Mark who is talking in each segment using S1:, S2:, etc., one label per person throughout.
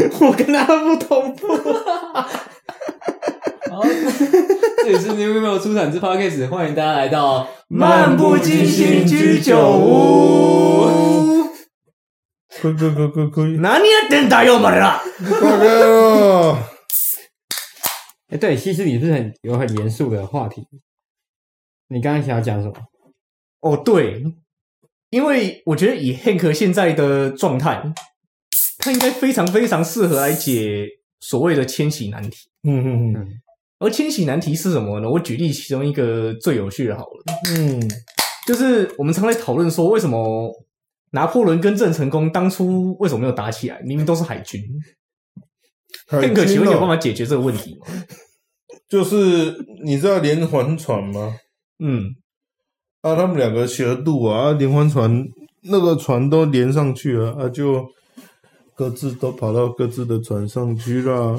S1: 我跟他不同步。
S2: 好，这里是 New Email 出产之 Podcast，欢迎大家来到
S1: 漫不经心居酒屋。
S3: 可可可可可以，
S1: 哪里要等大用嘛啦？
S3: 大概哦。
S4: 哎，对，西施，你是很有很严肃的话题？你刚刚想要讲什么？
S1: 哦，对，因为我觉得以 Hank 现在的状态，他应该非常非常适合来解所谓的千禧难题。
S3: 嗯嗯嗯
S1: 而千禧难题是什么呢？我举例其中一个最有趣的好了，
S3: 嗯，
S1: 就是我们常在讨论说，为什么拿破仑跟郑成功当初为什么没有打起来？明明都是海军。
S3: 海
S1: Hank，请问有办
S3: 哦，
S1: 法解决这个问题吗？
S3: 就是你知道连环船吗？
S1: 嗯，
S3: 啊，他们两个斜度啊，啊连环船那个船都连上去了，啊，就各自都跑到各自的船上去啦，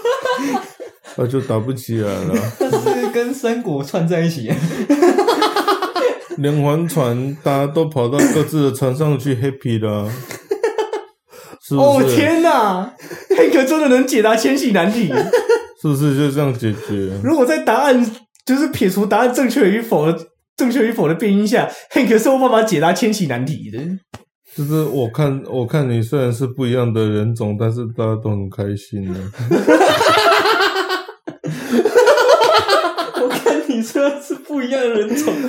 S3: 那，就打不起来了。
S2: 但是跟三国串在一起。
S3: 连环船大家都跑到各自的船上去 happy 啦，是不
S1: 哦？天哪，Hank 真的能解答千禧难题。
S3: 是不是就这样解决？
S1: 如果在答案就是撇除答案正确与否的正确与否的变音下，Hank 是有办法解答千禧难题的。
S3: 就是我看，我看你虽然是不一样的人种，但是大家都很开心呢。
S2: 我看你虽然是不一样的人种，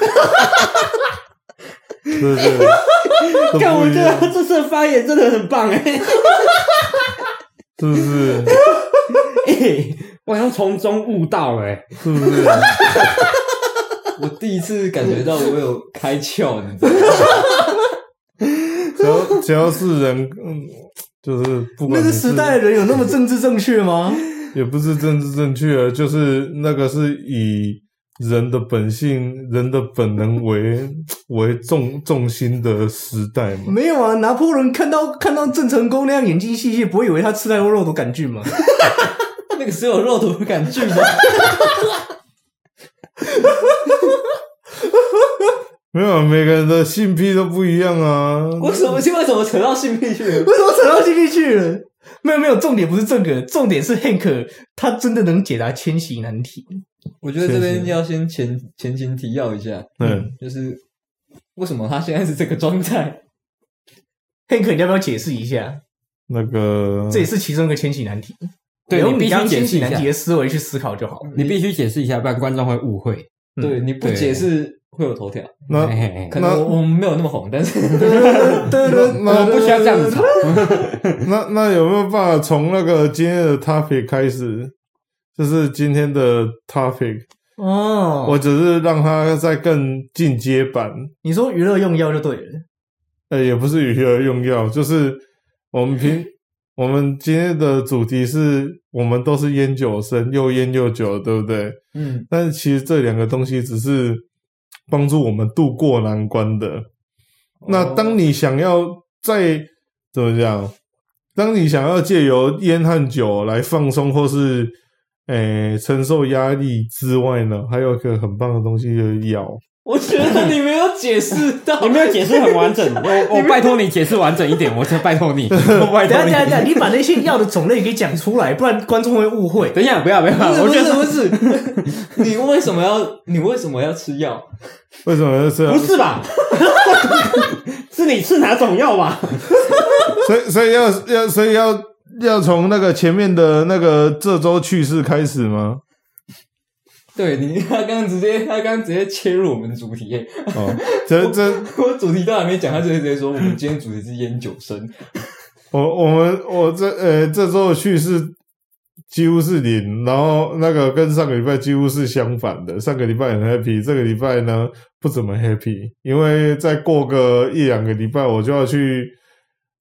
S3: 对不对？都
S4: 看，我
S3: 不一样，
S4: 觉得他这次的发言真的很棒哎、
S3: 是不是？
S4: 欸，我好像从中悟到了哎、
S3: 是不是？
S2: 我第一次感觉到我有开窍，你知道吗？
S3: 只要 只要是人，嗯，就是不管
S1: 那个时代的人有那么政治正确吗？
S3: 也不是政治正确，就是那个是以人的本性、人的本能为 为重重心的时代嘛。
S1: 没有啊，拿破仑看到看到郑成功那样眼睛细细，不会以为他吃太多肉毒杆菌吗？
S2: 那个时候有肉毒杆菌吗？
S3: 没有，每个人的性癖都不一样啊。
S2: 为什么？现在怎么扯到性癖去了？
S1: 为什么扯到性癖去了？没有没有，重点不是这个，重点是 Hank 他真的能解答千禧难题。
S2: 我觉得这边要先前前情提要一下，
S3: 嗯，
S2: 就是为什么他现在是这个状态
S1: ？Hank，你要不要解释一下？
S3: 那个
S1: 这也是其中一个千禧难题。
S4: 对你必须
S1: 用你刚
S4: 解释一下
S1: 千禧难题的思维去思考就好。
S4: 你必须解释一下，不然观众会误会。
S2: 对，你不解释会有头条。
S3: 那
S2: 可能我我们没有那么红，但是
S3: 那
S4: 我们不需要这样子吵。
S3: 那那有没有办法从那个今天的 topic 开始？就是今天的 topic，、
S1: 哦，
S3: 我只是让它再更进阶版，
S1: 你说娱乐用药就对了。
S3: 呃，也不是娱乐用药，就是我们平我们今天的主题是我们都是烟酒生，又烟又酒，对不对？
S2: 嗯，
S3: 但是其实这两个东西只是帮助我们渡过难关的。那当你想要再怎么讲，当你想要借由烟和酒来放松或是诶、承受压力之外呢，还有一个很棒的东西就是药。
S2: 我觉得你没有解释到，
S4: 你没有解释很完整，我我拜托你解释完整一点，我真拜托你，我拜托
S1: 等一下等一下等下，
S4: 你。
S1: 把那些药的种类给讲出来，不然观众会误会。
S4: 等一下，不要不要，
S2: 不是不
S4: 我觉得
S2: 是不是，你为什么要你为什么要吃药？
S3: 为什么要这样？
S4: 不是吧？是你吃哪种药吧？
S3: 所以所以要要所以要要从那个前面的那个这周去世开始吗？
S2: 对你，他刚刚直接他刚刚直接切入我们的主题，
S3: 哦，这 这
S2: 我主题都还没讲，他就直接说我们今天主题是烟酒生。
S3: 我我们我这呃这周的趣事几乎是零，然后那个跟上个礼拜几乎是相反的。上个礼拜很 happy，这个礼拜呢不怎么 happy，因为再过个一两个礼拜我就要去。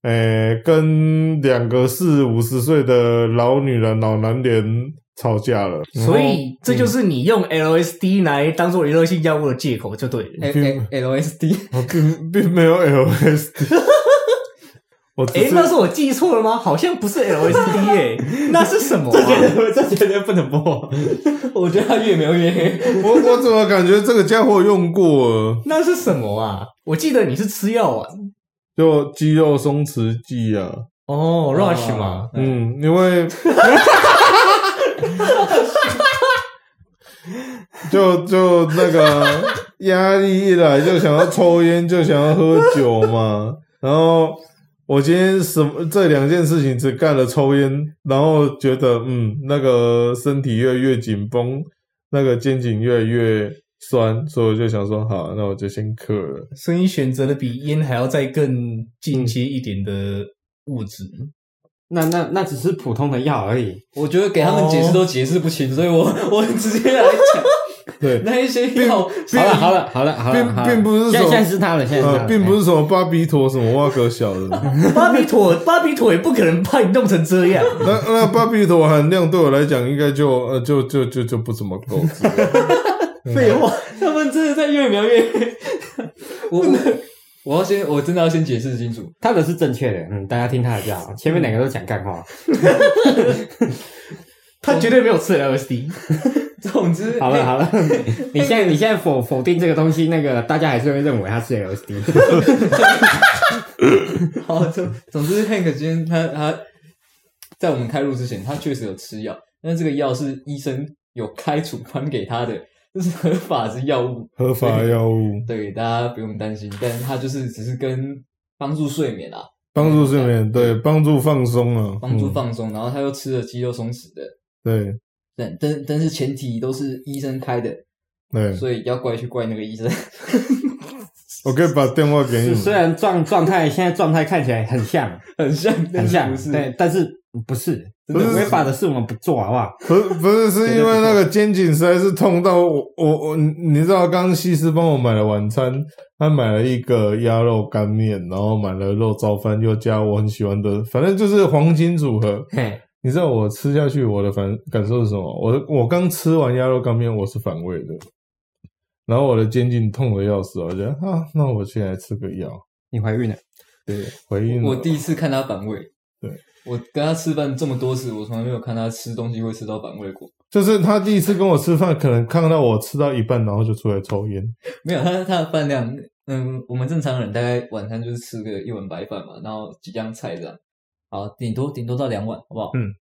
S3: 呃，跟两个四五十岁的老女人、老男人吵架了，
S1: 所以这就是你用 LSD 来当做娱乐性药物的借口，就对了。
S2: L L S D，
S3: 我并并没有 LSD，我只
S1: 诶，那是我记错了吗？好像不是 LSD 诶、那是什么、啊？
S4: 这绝对不能播。
S2: 我觉得他越描越黑。
S3: 我我怎么感觉这个家伙用过了？
S1: 那是什么啊？我记得你是吃药啊。
S3: 就肌肉松弛剂啊，
S1: 哦，Rush 嘛，
S3: 嗯，因为 就就那个压力一来就想要抽烟，就想要喝酒嘛。然后我今天什么这两件事情只干了抽烟，然后觉得嗯，那个身体越来越紧绷，那个肩颈越来越酸，所以我就想说，好，那我就先克了。
S1: 所以你选择了比烟还要再更进阶一点的物质。
S4: 那那那只是普通的药而已。
S2: 我觉得给他们解释都解释不清，所以我 我直接来讲
S3: 对，
S2: 那一些药。
S4: 好了好了好了好了，
S3: 并并不是
S4: 现在
S3: 说
S4: 现在是他了，现在是他
S3: 呃，
S4: 了
S3: 并不是什么巴比妥什么哇可小的。
S1: 巴比妥，巴比妥也不可能把你弄成这样。
S3: 那那巴比妥含量对我来讲，应该就呃就就就就不怎么够。
S1: 废话，
S2: 他们真的在越描越黑。我我我要先，我真的要先解释清楚。
S4: 他的是正确的，嗯，大家听他的就好。前面两个都讲干话。
S1: 他绝对没有吃 LSD。
S2: 总之，
S4: 好了好了，你现在你现在否否定这个东西，那个大家还是会认为他是 LSD。
S2: 好，总总之，Hank 今天他他在我们开录之前，他确实有吃药，但是这个药是医生有开处方给他的，这是合法之药物，
S3: 合法药物。
S2: 对大家不用担心。但是它就是只是跟帮助睡眠啊，
S3: 帮助睡眠，对，帮助放松啊，
S2: 帮助
S3: 嗯
S2: 放松，然后他又吃了肌肉松弛的，
S3: 对。
S2: 但但但是前提都是医生开的，
S3: 对，
S2: 所以要怪去怪那个医生。
S3: 我可以把电话给你。
S4: 虽然状状态现在状态看起来很像。
S2: 很像，
S4: 很像？对，但是不是真
S3: 不是
S4: 的违法的事我们不做，好不好？
S3: 不是不是，是因为那个肩颈实在是痛到我我我，你知道，刚刚西施帮我买了晚餐，他买了一个鸭肉干面，然后买了肉燥饭，又加我很喜欢的，反正就是黄金组合。
S4: 嘿，
S3: 你知道我吃下去我的反感受是什么？我我刚吃完鸭肉干面，我是反胃的，然后我的肩颈痛的要死，我觉得啊，那我现在吃个药，
S4: 你怀孕了？
S3: 对，怀孕了
S2: 我第一次看他反胃。
S3: 对，
S2: 我跟他吃饭这么多次，我从来没有看他吃东西会吃到反胃过。
S3: 就是他第一次跟我吃饭，可能看到我吃到一半，然后就出来抽烟。
S2: 没有，他他的饭量，嗯，我们正常人大概晚餐就是吃个一碗白饭嘛，然后几样菜这样，好，顶多顶多到两碗，好不好？
S1: 嗯。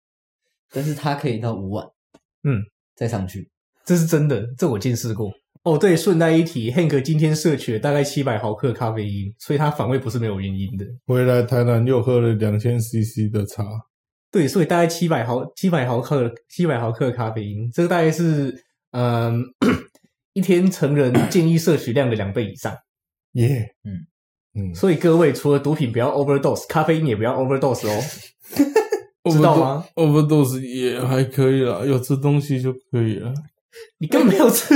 S2: 但是他可以到五碗，
S1: 嗯，
S2: 再上去。
S1: 这是真的，这我见识过。哦，对，顺带一提，Hank 今天摄取了大概七百毫克咖啡因，所以他反胃不是没有原因的。
S3: 回来台南又喝了两千 CC 的茶，
S1: 对，所以大概七百毫七百毫克七百毫克咖啡因，这个大概是嗯一天成人建议摄取量的两倍以上。
S3: 耶、
S2: 嗯
S3: 嗯，
S1: 所以各位除了毒品不要 overdose，咖啡因也不要 overdose 哦。知道吗
S3: ？overdose 也还可以啦，有吃东西就可以了。
S1: 你根本没有吃，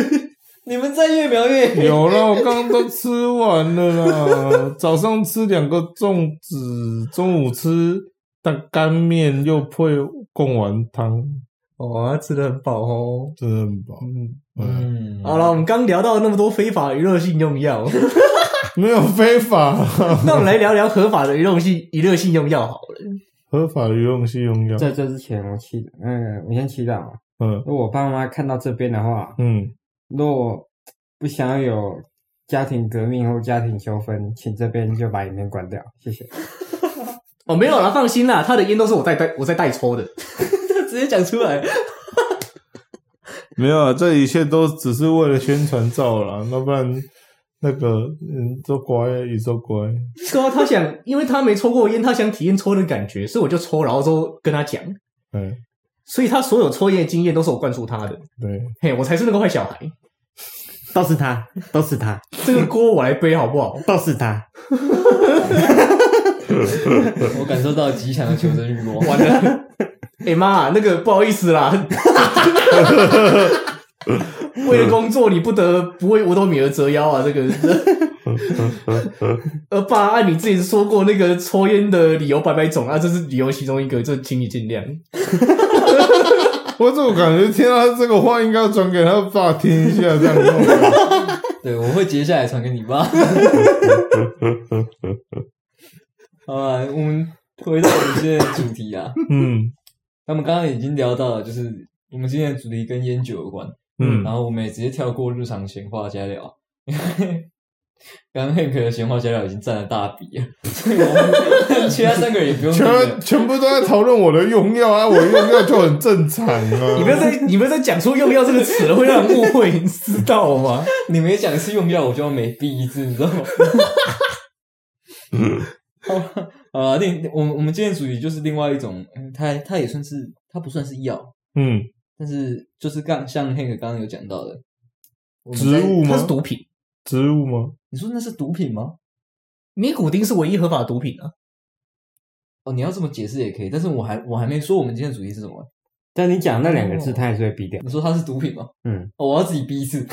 S2: 你们在越描越黑。
S3: 有啦，我刚刚都吃完了啦。早上吃两个粽子，中午吃蛋干面，又配贡丸汤，
S1: 哦，他吃的很饱哦。
S3: 真的很饱。
S1: 嗯，
S2: 嗯，
S1: 好了，我们刚聊到那么多非法娱乐性用药，
S3: 没有非法，
S1: 那我们来聊聊合法的娱乐性娱乐性用药好了。
S3: 合法的游泳性用药。
S4: 在这之前，我祈，嗯，我先祈祷嘛。
S3: 嗯
S4: 如果我爸妈看到这边的话，
S3: 嗯，
S4: 如果不想要有家庭革命或家庭纠纷，请这边就把影片关掉，谢谢。
S1: 哦，没有啦，放心啦，他的烟都是我在代我在代抽的。
S2: 他直接讲出来。
S3: 没有啊，这一切都只是为了宣传照啦，要不然那个嗯，做乖，也做乖。
S1: 对啊，他想，因为他没抽过烟，他想体验抽的感觉，所以我就抽，然后之后跟他讲，
S3: 嗯，
S1: 所以他所有抽烟的经验都是我灌输他的。
S3: 对，
S1: 嘿，我才是那个坏小孩，
S4: 都是他，都是他，
S1: 这个锅我来背好不好？
S4: 都是他。
S2: 我感受到极强的求生欲望。
S1: 完了，哎、妈，那个不好意思啦，为了工作你不得不为五斗米而折腰啊，这个。呃，爸，按你自己说过那个抽烟的理由百百种啊，这是理由其中一个，就请你见谅。
S3: 我怎么感觉听到这个话应该要转给他爸听一下，这样子。
S2: 对，我会截下来传给你爸。好啊，我们回到我们今天的主题啊。
S3: 嗯
S2: 那么刚刚已经聊到了，就是我们今天的主题跟烟酒有关，
S3: 嗯
S2: 然后我们也直接跳过日常闲话加聊，因为刚刚 Hank 的闲话家料已经占了大笔了，所以我们 其他三个人也不用听
S3: 全。全部都在讨论我的用药啊，我用药就很正常啊。
S1: 你不要再你不要再讲出“用药”这个词了，会让人误会，你知道吗？
S2: 你每讲一次用药，我就要每逼一次，你知道吗？好吧啊，另我们我们今天的主题就是另外一种，嗯它它也算是它不算是药，
S3: 嗯，
S2: 但是就是刚像 Hank 刚刚有讲到的，我们在
S3: 植物吗？
S1: 它是毒品，
S3: 植物吗？
S2: 你说那是毒品吗？
S1: 尼古丁是唯一合法的毒品啊。
S2: 哦，你要这么解释也可以，但是我还我还没说我们今天的主题是什么。
S4: 但你讲那两个字，
S2: 哦
S4: 他还是会逼掉。
S2: 你说它是毒品吗？
S4: 嗯，
S2: 哦，我要自己逼一次。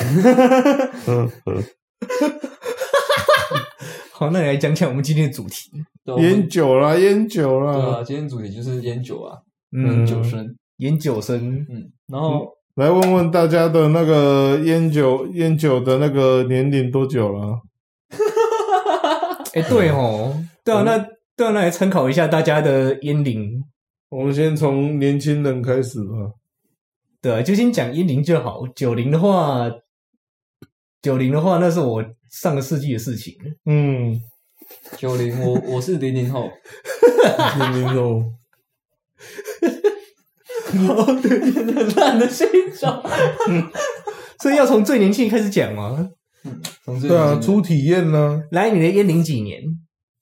S1: 好，那你来讲讲我们今天的主题。
S3: 烟酒啦，烟酒
S2: 对
S3: 啦
S2: 啊，，今天主题就是烟酒啊，
S1: 嗯，
S2: 酒生。
S1: 烟酒生，
S2: 嗯，然后
S3: 来问问大家的那个烟酒烟酒的那个年龄多久了？
S1: 哎、对哦，对啊，那对啊，那来参考一下大家的烟龄，
S3: 我们先从年轻人开始吧。
S1: 对啊，就先讲烟龄就好。九零的话，九零的话，那是我上个世纪的事情。
S3: 嗯，
S2: 九零，我我是零零后，
S3: 零零后，
S2: 很烂的现状。
S1: 所以要从最年轻开始讲吗？
S2: 从这
S3: 对啊，初体验呢？
S1: 来，你的烟龄几年？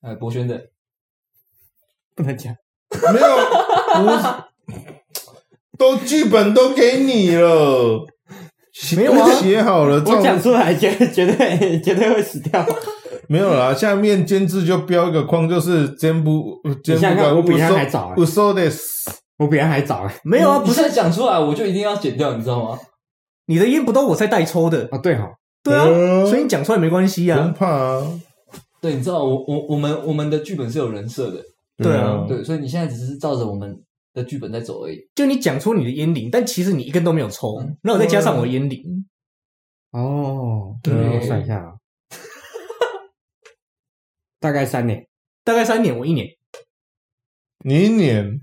S2: 哎，博轩的，
S4: 不能讲。
S3: 没有，不是，都剧本都给你了，
S1: 没有啊
S3: 写好了，
S4: 我
S3: 照
S4: 讲出来，绝绝对绝对会死掉。
S3: 没有啦，下面监制就标一个框，就是监不监不
S4: 想想看
S3: 改，
S4: 我比他还早欸
S3: 不收的，
S4: 我比他还早哎。
S1: 没有啊，不是
S2: 讲出来，我就一定要剪掉，你知道吗？
S1: 你的烟不都我在代抽的？
S4: 啊，对哈，
S1: 对啊，
S3: 嗯
S1: 所以你讲出来没关系
S3: 不用
S1: 啊。
S3: 怕啊。
S2: 对，你知道我我我们我们的剧本是有人设的，
S1: 对啊
S2: 对，所以你现在只是照着我们的剧本在走而已。
S1: 就你讲出你的烟龄，但其实你一根都没有抽
S2: 嗯，
S1: 那我再加上我的烟龄，
S4: 哦，
S3: 对
S4: 我算一下啊，大概三年。
S1: 大概三年，我一年。
S3: 你一年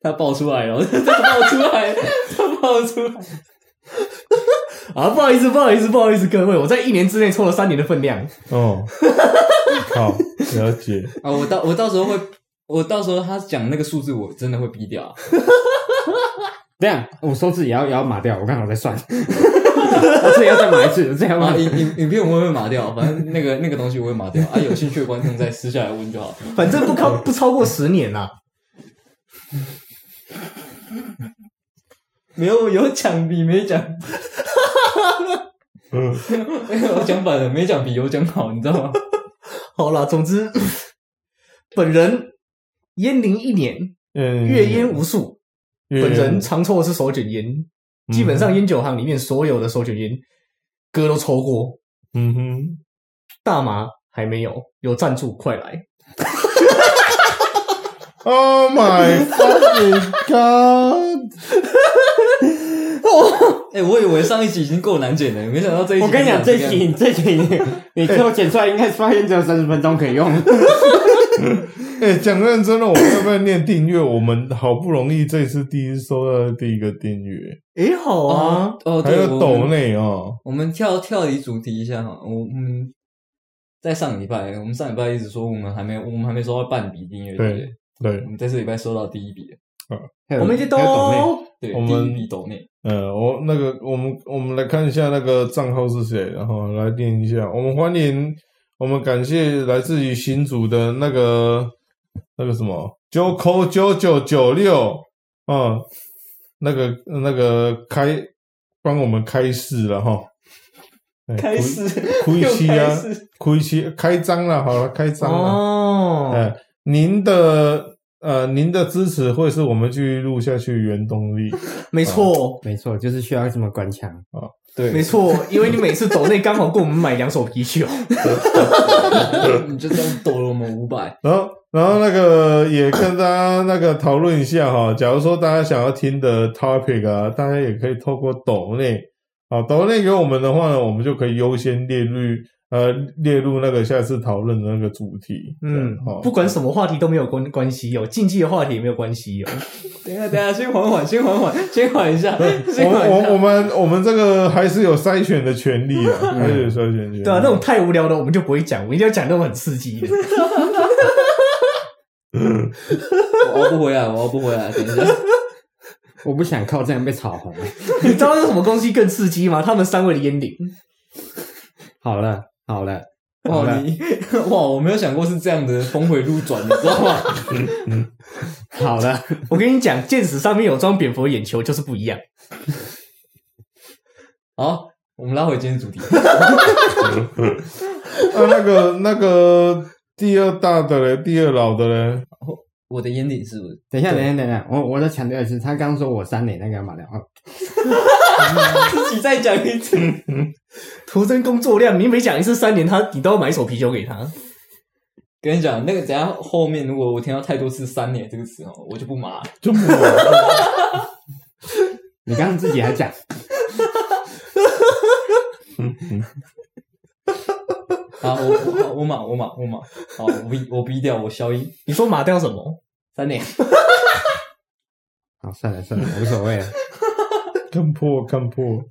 S2: 他爆出来了，他爆出来，他爆出来。
S1: 啊，不好意思，不好意思，不好意思，各位，我在一年之内抽了三年的分量。
S3: 哦，好了解。
S2: 啊！我到我到时候会，我到时候他讲那个数字，我真的会逼掉啊。
S4: 这样我收字也要也要码掉，我刚好在算，我自己要再码一次，这样
S2: 啊，
S4: 吗？
S2: 影影影片我会码掉，反正那个那个东西我会码掉啊。有兴趣的观众再私下来问就好。
S1: 反正不超不超过十年啦。
S2: 没有有奖比没奖，
S3: 嗯，
S2: 有奖反了，没奖比有奖好，你知道吗？
S1: 好啦，总之，本人烟龄一年，
S3: 嗯
S1: 阅烟无数。本人常抽的是手卷烟，基本上烟酒行里面所有的手卷烟，哥都抽过。
S3: 嗯哼，
S1: 大麻还没有，有赞助快来。
S3: Oh my fucking god！
S2: 哎、我以为上一集已经够难剪了，没想到这一集。
S4: 我跟你讲，这一集这一集 你你最后剪出来，应该发现只有三十分钟可以用。
S3: 哎，讲认真的，我们要不要念订阅？我们好不容易这次第一次收到第一个订阅，
S1: 诶，好啊
S2: 哦，哦，
S3: 还
S2: 对，
S3: 有抖内哦。
S2: 我们跳跳离主题一下哈，我嗯，在上礼拜，我们上礼拜一直说我们还没我们还没收到半笔订阅，对不对？
S3: 对
S2: 我，们这次礼拜收到第一笔了，
S1: 我们就
S4: 还有抖内
S1: 都
S2: 对，
S3: 我们
S2: 第一笔抖内，
S3: 呃，我那个我们我们来看一下那个账号是谁，然后来念一下。我们欢迎，我们感谢来自于新组的那个那个什么九扣九九九六啊，那个那个开帮我们开市了哈。哎
S2: 开始
S3: 亏期啊
S2: 又开始，
S3: 亏期开张了，好了，开张了。
S1: 哦，
S3: 哎，您的呃，您的支持会是我们继续录下去的原动力。
S1: 没错，
S4: 没错，就是需要这么官腔。
S3: 对，
S1: 没错，因为你每次抖内刚好够我们买两手啤酒。
S2: 你就这样抖了我们五百，
S3: 然后，然后那个也跟大家那个讨论一下哈。假如说大家想要听的 topic 啊，大家也可以透过抖内啊，抖内给我们的话呢，我们就可以优先列入呃列入那个下次讨论的那个主题。
S1: 嗯
S3: 好，，
S1: 不管什么话题都没有关关系哦，竞技的话题也没有关系哦。
S2: 等一下，等一下，先缓缓，先缓缓，先缓一下，
S3: 我。我我们我们这个还是有筛选的权利啊，还是有筛选权利。
S1: 对啊，那种太无聊的我们就不会讲，我们一定要讲那种很刺激的。
S2: 我熬不回来，我熬不回来。等一下，
S4: 我不想靠这样被炒红。
S1: 你知道有什么东西更刺激吗？他们三位的烟龄。
S4: 好了好了，好
S2: 哇，
S4: 了
S2: 你 哇，我没有想过是这样的峰回路转，你知道吗？
S4: 好了，
S1: 我跟你讲，剑齿上面有装蝙蝠的眼球就是不一样。
S2: 好，我们拉回今天主题。
S3: 啊，那个那个第二大的嘞，第二老的嘞，
S2: 我的烟顶是不是？
S4: 等一下等一下等一下，我我再强调一次，他刚说我三年那个马良，哦
S2: 自己再讲一次。
S1: 徒增工作量，你每讲一次三年，他你都要买一手啤酒给他。
S2: 跟你讲，那个等一下后面如果我听到太多次“三年”这个词哦，我就不麻了。
S3: 就不玩
S4: 你刚刚自己还讲，
S2: 好，我我我骂我骂我骂，好，我逼我逼掉，我消音。
S1: 你说马掉什么？
S2: 三年，
S4: 好算了算了，无所谓了，
S3: 看破看破，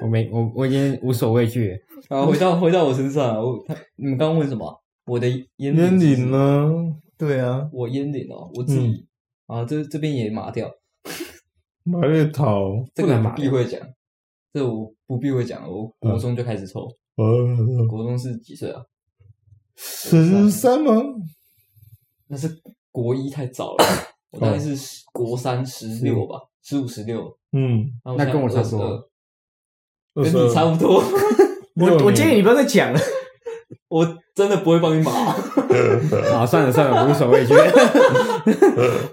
S4: 我没我我已经无所畏惧了。
S2: 好，回到回到我身上，我他你们刚刚问什么？我的烟
S3: 烟
S2: 顶
S3: 顶？呢？
S1: 对啊，
S2: 我烟顶哦，我自己、啊，这这边也麻掉，
S3: 马月桃，
S2: 这个不
S4: 不能码掉
S2: 避讳讲，这我不避讳讲，我国中就开始抽，
S3: 呃，
S2: 国中是几岁啊？
S3: 十三吗？
S2: 那是国一太早了，我大概是十国三十六吧，十五十六，
S3: 嗯，
S2: 那
S4: 那跟我差不多
S2: 多，跟你差不多。
S1: 我我建议你不要再讲了。
S2: 我真的不会帮你忙。
S4: 啊算了算了，无所畏惧。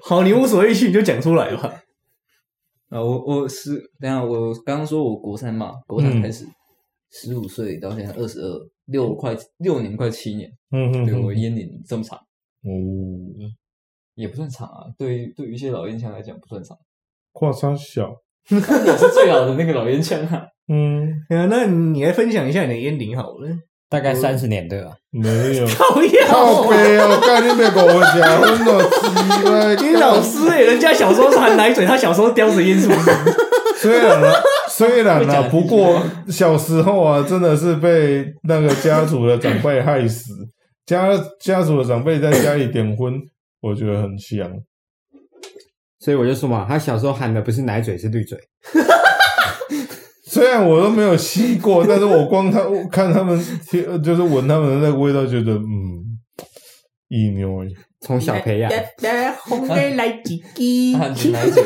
S1: 好，你无所谓去，你就讲出来吧。
S2: 啊，我我是等下我刚刚说我国三嘛，国三
S3: 嗯
S2: 开始，十五岁到现在二十二，六快六年快七年，
S3: 嗯嗯，
S2: 对我烟龄这么长，
S3: 哦，
S2: 也不算长啊，对于对于一些老烟枪来讲不算长，
S3: 跨差小，
S2: 你是最好的那个老烟枪啊，
S3: 嗯，
S1: 啊，那你来分享一下你的烟龄好了。
S4: 大概三十年对吧？
S3: 没有。
S1: 讨厌，
S3: 好悲哦，干你别跟我讲，我脑鸡巴。
S1: 你老师哎、人家小时候是含奶嘴，他小时候叼着烟是不是？
S3: 虽然啊，虽然啊，不过小时候啊，真的是被那个家族的长辈害死。家家族的长辈在家里点婚，我觉得很香。
S4: 所以我就说嘛，他小时候喊的不是奶嘴，是绿嘴。
S3: 虽然我都没有吸过，但是我光他看他们，就是闻他们的那个味道，觉得嗯，一牛欸
S4: 从小培养，
S1: 红的来几滴
S2: 喊着奶嘴，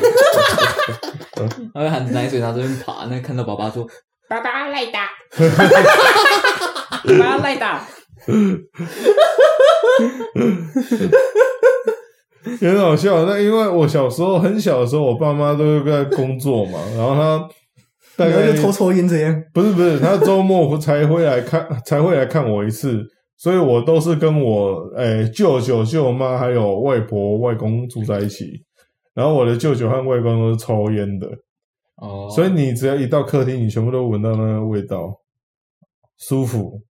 S2: 他会喊着奶嘴，然后这边爬，那看到爸爸说
S5: 爸爸来打，爸爸来打，
S3: 也很好笑。那因为我小时候很小的时候，我爸妈都在工作嘛，然后他大概
S1: 就偷抽烟这样。
S3: 不是不是，他周末才会来看，才会来看我一次，所以我都是跟我诶、舅舅、舅妈还有外婆、外公住在一起。然后我的舅舅和外公都是抽烟的，
S2: 哦，
S3: 所以你只要一到客厅，你全部都闻到那个味道，舒服，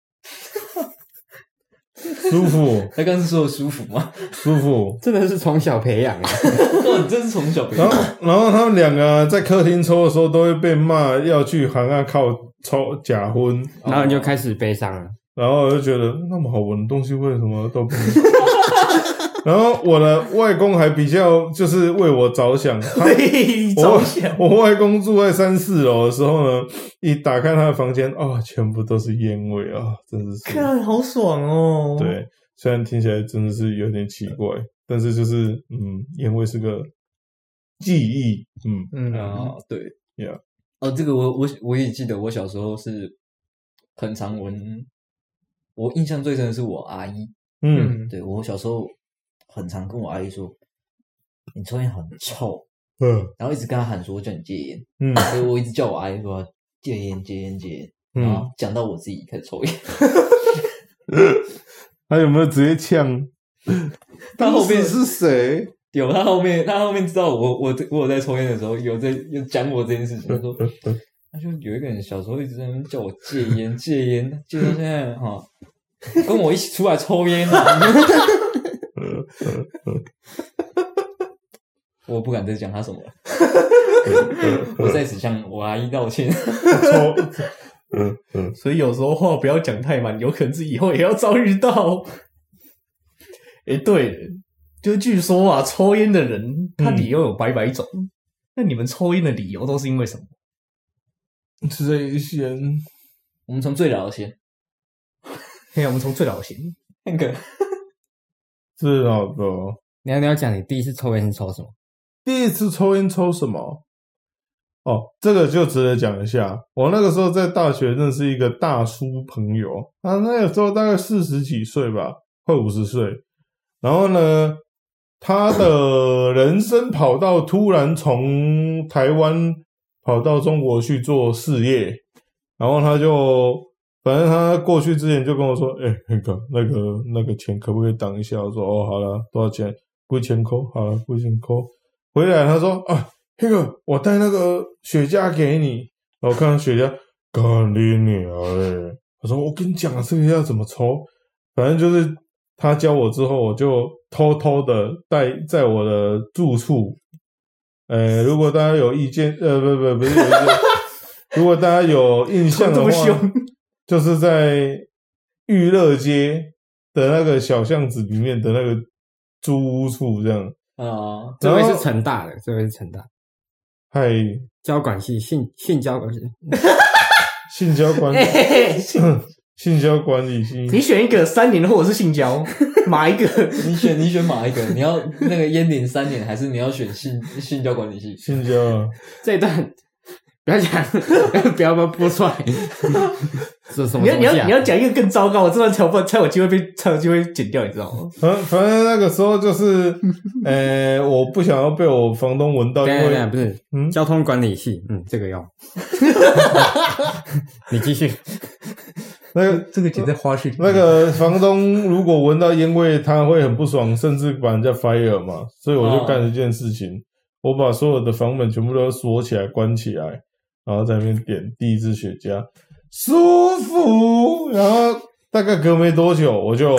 S3: 舒服，
S2: 他刚刚是说的舒服吗？
S3: 舒服。
S4: 真的是从小培养啊。
S2: 哦，你真是从小培
S3: 然后
S2: 养，，
S3: 然后他们两个啊在客厅抽的时候，都会被骂要去行啊靠抽假婚。
S4: 然后你就开始悲伤了。
S3: 然后我就觉得那么好闻的东西为什么都不能？然后我的外公还比较就是为我着想，他
S1: 为着想，
S3: 我外公住在三四楼的时候呢，一打开他的房间，啊、全部都是烟味啊，真的是。
S1: 看好爽哦。，
S3: 对，虽然听起来真的是有点奇怪，但是就是嗯，烟味是个记忆，嗯
S1: 嗯，
S2: 啊，对
S3: Yeah
S2: 哦，这个我我我也记得，我小时候是很常闻，我印象最深的是我阿姨，
S3: 嗯。
S2: 对我小时候很常跟我阿姨说，你抽烟很臭，
S3: 嗯。
S2: 然后一直跟她喊说我叫你戒烟，
S3: 嗯。
S2: 所以我一直叫我阿姨说戒烟戒烟戒烟，然
S3: 嗯
S2: 后，讲到我自己开始抽烟，
S3: 他有没有直接呛？
S2: 他后面
S3: 是谁？
S2: 有他后面他后面知道我我我有在抽烟的时候有在有讲我这件事情，他说那就有一个人小时候一直在那边叫我戒烟 戒烟，戒到现在哈、跟我一起出来抽烟啊！我不敢再讲他什么了，我在此向我阿姨道歉。
S3: 抽，嗯嗯，
S1: 所以有时候话不要讲太满，有可能是以后也要遭遇到。哎，对了，就据说啊，抽烟的人他理由有百百种，那你们抽烟的理由都是因为什么？
S3: 最先
S2: 我们从最老的先，
S1: 嘿，我们从最老先，
S2: 那个
S3: 是哪个？
S4: 你要你要讲你第一次抽烟是抽什么？
S3: 第一次抽烟抽什么？哦，这个就值得讲一下。我那个时候在大学认识一个大叔朋友，他那个时候大概四十几岁吧，快五十岁。然后呢，他的人生跑道突然从台湾跑到中国去做事业，然后他就，反正他过去之前就跟我说：“哎、那个那个那个钱可不可以挡一下？”我说：“哦，好了，多少钱？几千块，好了，几千块。”回来他说：“啊，那个我带那个雪茄给你。”然后我看到雪茄，干你娘嘞！我说：“我跟你讲，这个要怎么抽？反正就是他教我之后，我就偷偷的带在我的住处。呃，如果大家有意见，呃，不不不是有意见，如果大家有印象的话，就是在玉乐街的那个小巷子里面的那个租屋处这样。
S2: 哦，
S4: 这位是成大的，这位是成大。
S3: 嗨，
S4: 交管系性性交管系，
S3: 性交管理，
S1: 哎
S3: 性 交管理系，
S1: 你选一个三年或者是性交，哪一个？
S2: 你选你选哪一个？你要那个烟龄三年，还是你要选性性交管理系？
S3: 性交啊，
S4: 这一段不要讲，不要不要播出来。这什么
S1: 你要你要你要
S4: 讲
S1: 讲一个更糟糕我，这段才有办才有机会被才有机会剪掉，你知道吗？
S3: 反反正那个时候就是，呃，我不想要被我房东闻到，因为
S4: 不是
S3: 嗯
S4: 交通管理系，嗯，这个要。你继续，
S3: 那个
S1: 这个剪在花絮里。
S3: 那个房东如果闻到烟味，他会很不爽，甚至把人家 fire 嘛。所以我就干了一件事情，我把所有的房门全部都锁起来、关起来，然后在那边点第一支雪茄，舒服。然后大概隔没多久，我就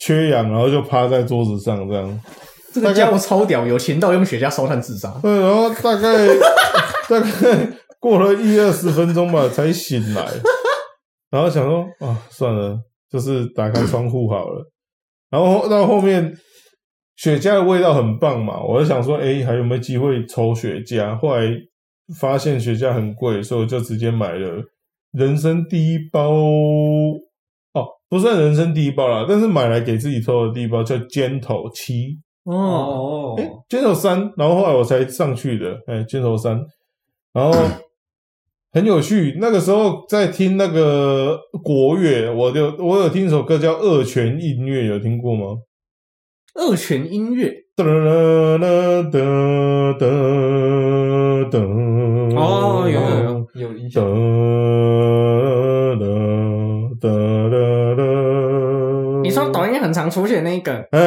S3: 缺氧，然后就趴在桌子上这样。
S1: 这个家伙超屌，有钱到用雪茄烧炭自杀。
S3: 对，然后大概大概过了一二十分钟吧，才醒来。然后想说啊，算了，就是打开窗户好了。然后到后面雪茄的味道很棒嘛，我就想说，哎，还有没有机会抽雪茄？后来发现雪茄很贵，所以我就直接买了人生第一包。哦，不算人生第一包啦，但是买来给自己抽的第一包叫尖头七。
S1: 哦，
S3: 尖头三，然后后来我才上去的，哎，尖头三，然后很有趣。那个时候在听那个国乐，我就我有听一首歌叫《二泉映月》，有听过吗？
S1: 二泉音乐，
S3: 哒啦啦哒哒哒。
S4: 哦有有有
S3: 哒
S2: 有印象。
S3: 啦哒啦啦。
S1: 你说抖音很常出现那个，
S3: 哎，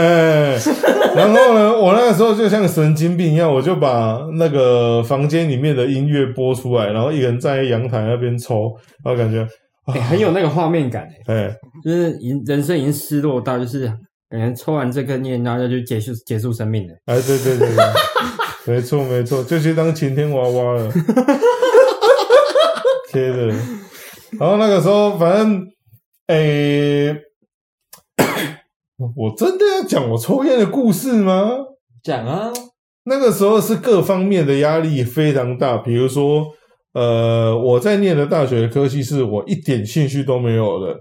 S3: 然后呢，我那个时候就像神经病一样，我就把那个房间里面的音乐播出来，然后一个人站在阳台那边抽，然后感觉，
S4: 哎很有那个画面感，哎
S3: 哎，
S4: 就是已人生已经失落到，就是感觉抽完这根烟，然后就结束结束生命了。
S3: 哎，对对对对，没错没错，就去当晴天娃娃了，贴的。然后那个时候，反正，哎，我真的要讲我抽烟的故事吗？
S2: 讲啊，
S3: 那个时候是各方面的压力非常大，比如说，呃，我在念的大学科系是我一点兴趣都没有的，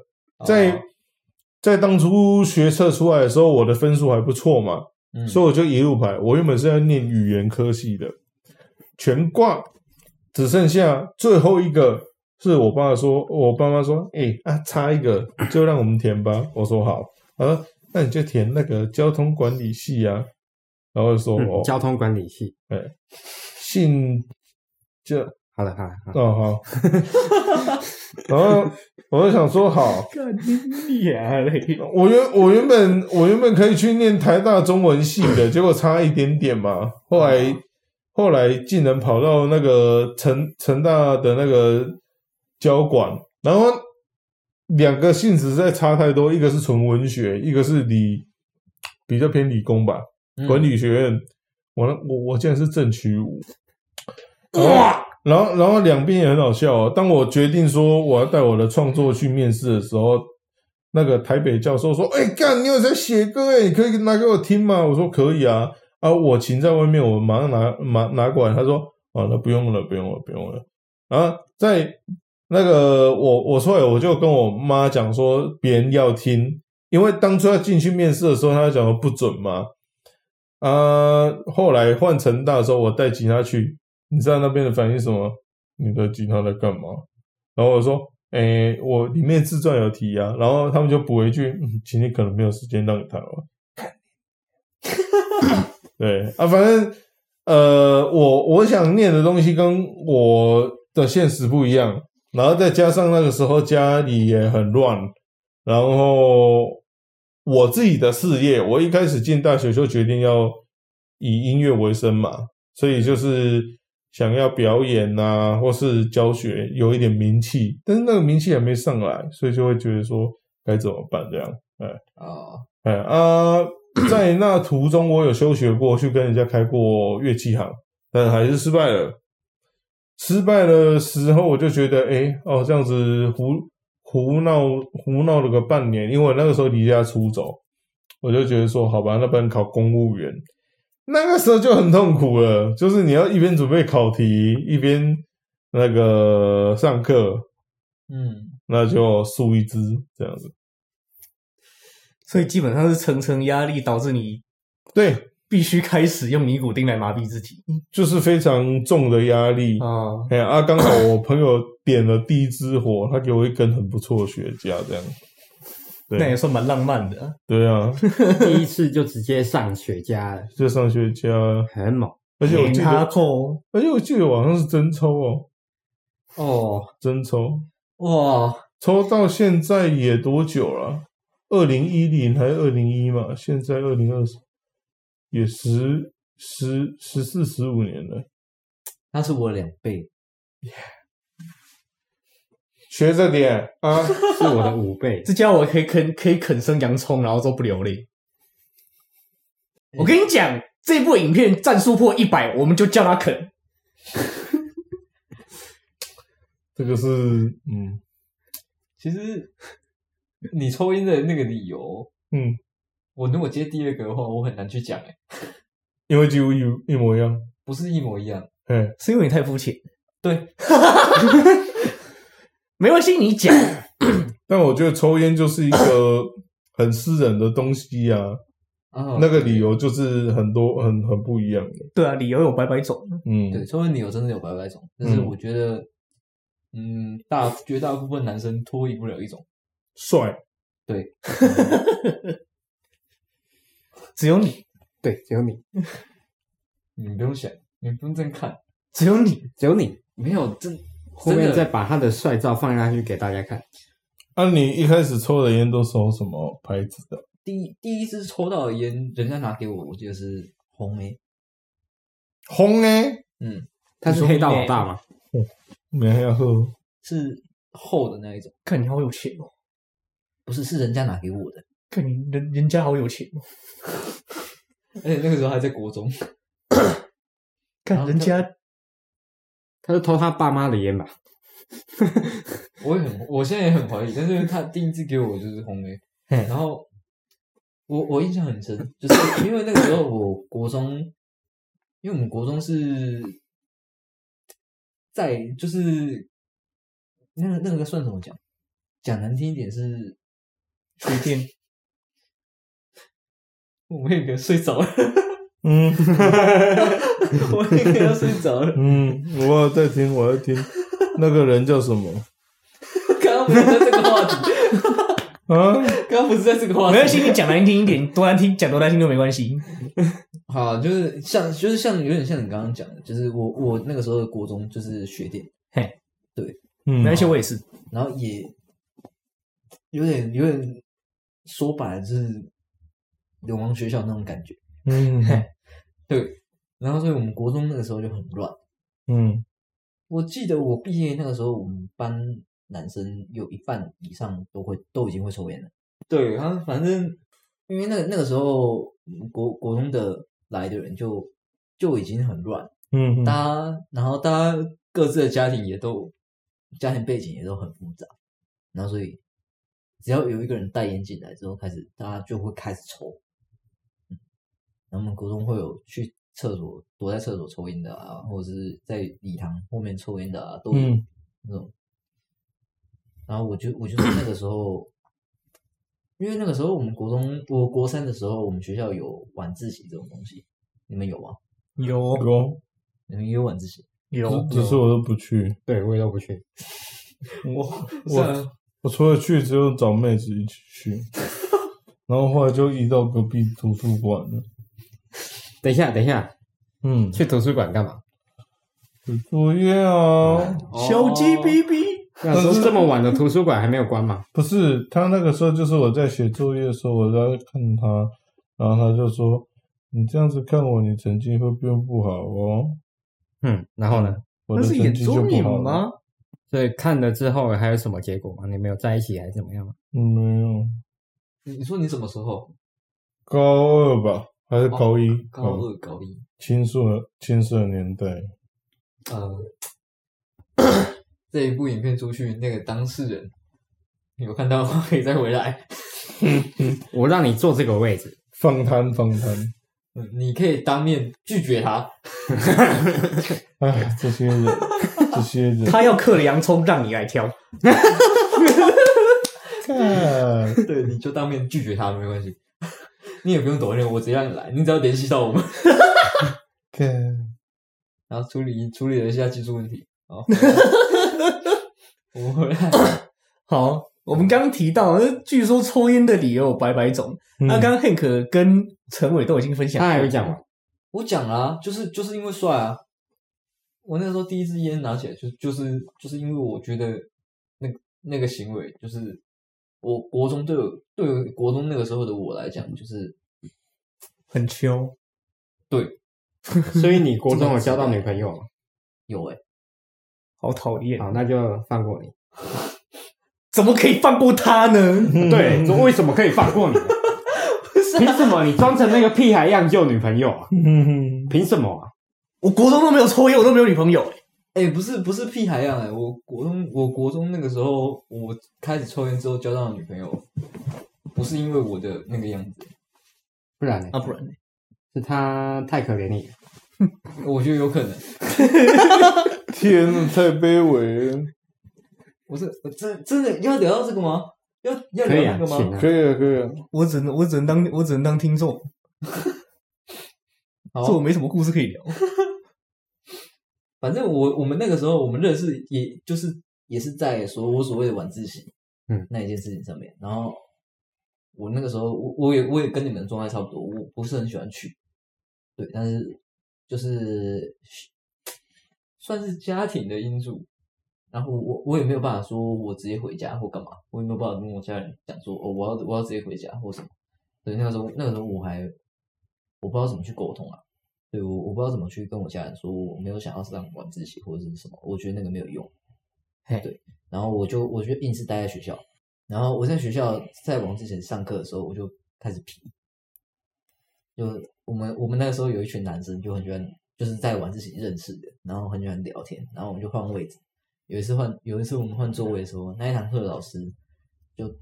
S3: 在、
S2: 哦
S3: 在当初学测出来的时候，我的分数还不错嘛，
S2: 嗯
S3: 所以我就一路排。我原本是要念语言科系的，全挂，只剩下最后一个是我爸说，我爸妈说，哎、啊，差一个就让我们填吧。我说好，他说那你就填那个交通管理系啊。然后就说、
S4: 嗯
S3: 哦，
S4: 交通管理系。
S3: 信就
S4: 好了好了，好了
S3: 哦好，然后我就想说好！我原我原本我原本可以去念台大中文系的，结果差一点点嘛。后来后来竟然跑到那个成成大的那个交管，然后两个性质实在差太多，一个是纯文学，一个是理比较偏理工吧，
S2: 嗯
S3: 管理学院。我我我竟然是正取五，哇！然后然后两边也很好笑哦。当我决定说我要带我的创作去面试的时候，那个台北教授说：“哎、干，你有在写歌哎，你可以拿给我听吗？”我说：“可以啊。”啊，我琴在外面，我马上拿拿拿过来。他说：“啊，那不用了，不用了，不用了。”然后在那个我我出来，我就跟我妈讲说，别人要听，因为当初要进去面试的时候，他讲说不准嘛。啊，后来换成大的时候，我带吉他去，你知道那边的反应什么？你的吉他在干嘛？然后我说，诶、我里面自传有提啊，然后他们就补一句，嗯，今天可能没有时间让你弹了。对啊，反正呃，我我想念的东西跟我的现实不一样，然后再加上那个时候家里也很乱，然后我自己的事业，我一开始进大学就决定要以音乐为生嘛，所以就是想要表演呐、或是教学有一点名气，但是那个名气还没上来，所以就会觉得说该怎么办这样，哎。
S2: 啊，
S3: 哎啊，在那途中我有休学过，去跟人家开过乐器行，但还是失败了。失败的时候，我就觉得，哎，哦，这样子胡胡闹胡闹了个半年，因为我那个时候离家出走，我就觉得说，好吧，那不然考公务员。那个时候就很痛苦了，就是你要一边准备考题，一边那个上课，
S2: 嗯，
S3: 那就输一支这样子。
S1: 所以基本上是层层压力导致你
S3: 对，
S1: 必须开始用尼古丁来麻痹自己
S3: 就是非常重的压力。
S1: 啊。
S3: 哎呀啊，刚好我朋友点了第一支火，他给我一根很不错的雪茄，这样。对
S1: 那也算蛮浪漫的啊、
S3: 对啊，
S4: 第一次就直接上雪茄了，
S3: 就上雪茄，
S4: 很猛
S3: 而且我记
S1: 哈
S3: 得，
S1: 扣
S3: 而且我记得我好像是真抽哦，
S4: 哦。
S3: 真抽，
S2: 哇，
S3: 抽到现在也多久了？二零一零还是二零一嘛？现在二零二也十十十四十五年了，
S2: 那是我的两倍，
S3: 学着点啊！
S4: 是我的五倍，
S1: 这家伙可以啃可以啃生洋葱，然后都不流泪。我跟你讲，这部影片战术破一百，我们就叫他啃。
S3: 这个是嗯
S2: 其实你抽烟的那个理由，
S3: 嗯，
S2: 我如果接第二个的话，我很难去讲，哎，
S3: 因为几乎一一模一样，
S2: 不是一模一样，
S3: 嗯，
S1: 是因为你太肤浅。
S2: 对，
S1: 没关系，你讲。
S3: 但我觉得抽烟就是一个 很私人的东西啊，
S2: 啊，
S3: 那个理由就是很多很很不一样的。
S1: 对啊，理由有百百种。
S3: 嗯，
S2: 对，抽烟理由真的有百百种，但是
S3: 嗯。
S2: 我觉得，嗯，大绝大部分男生脱离不了一种，
S3: 帅，
S2: 对，
S1: 只有你，
S4: 对，只有你，
S2: 你不用选，你不用这样看，
S1: 只有你。
S4: 只有你。
S2: 没有真
S4: 后面再把他的帅照放下去给大家看。
S3: 啊，你一开始抽的烟都抽什么牌子的？
S2: 第一第一支抽到的烟，人家拿给我，我记得是红梅，
S3: 红诶，
S2: 嗯，
S4: 他是黑道老大吗？
S3: 没有。喝，
S2: 是厚的那一种，
S1: 看你好有钱哦，
S2: 不是是人家拿给我的，
S1: 看你人人家好有钱。哦，
S2: 而且那个时候还在国中，然后
S1: 看人家
S4: 他是偷他爸妈的烟吧？
S2: 我也很，我现在也很怀疑，但是他第一次给我就是红梅，
S1: 嘿。
S2: 然后我我印象很深，就是因为那个时候我国中，因为我们国中是在就是那个那个算怎么讲？讲难听一点是，
S1: 学店
S2: 我那个 睡着了，
S3: 嗯。
S2: 我那个要睡着了，
S3: 嗯，我有在听，我在听，那个人叫什么？
S2: 刚刚不是在这个话题，
S3: 啊？
S2: 刚刚不是在这个话题，
S1: 没关系，你讲难听一点，多难听讲多难听都没关系。
S2: 好，就是像，就是像，有点像你刚刚讲的，就是我我那个时候的国中就是学店，
S3: 嗯
S1: 没关系，我也是。
S2: 然后也有点有点说白了就是流氓学校那种感觉。
S3: 嗯
S2: 对，然后所以我们国中那个时候就很乱。
S3: 嗯，
S2: 我记得我毕业那个时候，我们班男生有一半以上都会都已经会抽烟了。对，然后反正因为那个那个时候嗯国国中的来的人就就已经很乱，
S3: 嗯
S2: 大家然后大家各自的家庭也都家庭背景也都很复杂，然后所以只要有一个人带烟进来之后，开始大家就会开始抽。我们国中会有去厕所躲在厕所抽烟的啊，或者是在礼堂后面抽烟的啊，都有
S3: 嗯
S2: 那种。然后我就我就是那个时候，因为那个时候我们国中，我国三的时候，我们学校有晚自习这种东西，你们有吗？
S1: 有
S3: 有，
S2: 你们也有晚自习？
S1: 有，
S3: 只是我都不去，
S4: 对我也都不去。
S3: 我
S2: 我啊
S3: 我除了去，只有找妹子一起去，然后后来就移到隔壁图书馆了。
S4: 等一下，等一下，
S3: 嗯，
S4: 去图书馆干嘛？
S3: 写作业啊，
S1: 小鸡哔哔，
S4: 那时候这么晚的图书馆还没有关吗？
S3: 不是他那个时候就是我在写作业的时候，我在看他，然后他就说：“你这样子看我，你成绩会变不好哦。
S4: 嗯，然后呢？”
S3: 我
S1: 是眼
S3: 成绩就
S1: 中你
S3: 不好。
S1: 吗？
S4: 所以看了之后还有什么结果吗？你没有在一起还是怎么样吗？
S3: 嗯，没有，
S2: 你你说你什么时候？
S3: 高二吧，还是高一？
S2: 高
S3: 嗯
S2: 二、高一。
S3: 青涩青涩年代。
S2: 呃，这一部影片出去，那个当事人有看到可以 再回来。
S4: 我让你坐这个位置，
S3: 放摊放摊，
S2: 嗯，你可以当面拒绝他。
S3: 哎，这些人，这些人，
S1: 他要嗑了洋葱让你来挑，
S3: 看，
S2: 对，你就当面拒绝他，没关系。你也不用抖音，我直接让你来，你只要联系到我们，
S3: 看，
S2: 然后处理处理了一下技术问题。好，我们回来。
S1: 好，我们刚刚提到，呃据说抽烟的理由有百百种。那、
S3: 嗯
S1: 刚刚 Hank 跟陈伟都已经分享，
S4: 他还有讲完。
S2: 我讲了、啊，就是就是因为帅啊。我那个时候第一支烟拿起来，就就是就是因为我觉得那个那个行为，就是我国中对我对我国中那个时候的我来讲，就是
S1: 很秋，
S2: 对
S4: 所以你 国中有交到女朋友吗？
S2: 有诶、
S1: 好讨厌，
S4: 好，那就放过你。
S1: 怎么可以放过他呢？
S4: 对，说为什么可以放过你呢？凭什么你装成那个屁孩样救女朋友啊？
S3: 嗯，
S4: 凭什么啊？
S1: 我国中都没有抽烟，我都没有女朋友、欸
S2: 哎、不是不是屁孩样哎、我国中我国中那个时候，我开始抽烟之后交到的女朋友，不是因为我的那个样子，
S4: 不然呢？
S1: 啊，不然呢？
S4: 是他太可怜你了。
S2: 我觉得有可能。
S3: 天呐，太卑微了，
S2: 不是，我真真的要聊到这个吗？要要
S4: 可以
S2: 聊那个吗？
S3: 可以啊，可以啊，
S1: 我只能我只能当我只能当听众，这我
S2: 好，
S1: 没什么故事可以聊。
S2: 反正我我们那个时候我们认识，也就是也是在所我所谓的晚自习，
S4: 嗯，
S2: 那一件事情上面。然后我那个时候我我也我也跟你们的状态差不多，我不是很喜欢去，对，但是就是算是家庭的因素。然后我我也没有办法说我直接回家或干嘛，我也没有办法跟我家人讲说哦我要我要直接回家或什么。对，那个时候那个时候我还我不知道怎么去沟通啊，对我我不知道怎么去跟我家人说我没有想要上晚自习或者是什么，我觉得那个没有用。
S1: 嘿
S2: 对，然后我就我就硬是待在学校，然后我在学校在往之前上课的时候我就开始皮，就我们我们那个时候有一群男生就很喜欢就是在晚自习认识的，然后很喜欢聊天，然后我们就换位置。有一次换有一次我们换座位的时候，那一堂课的老师就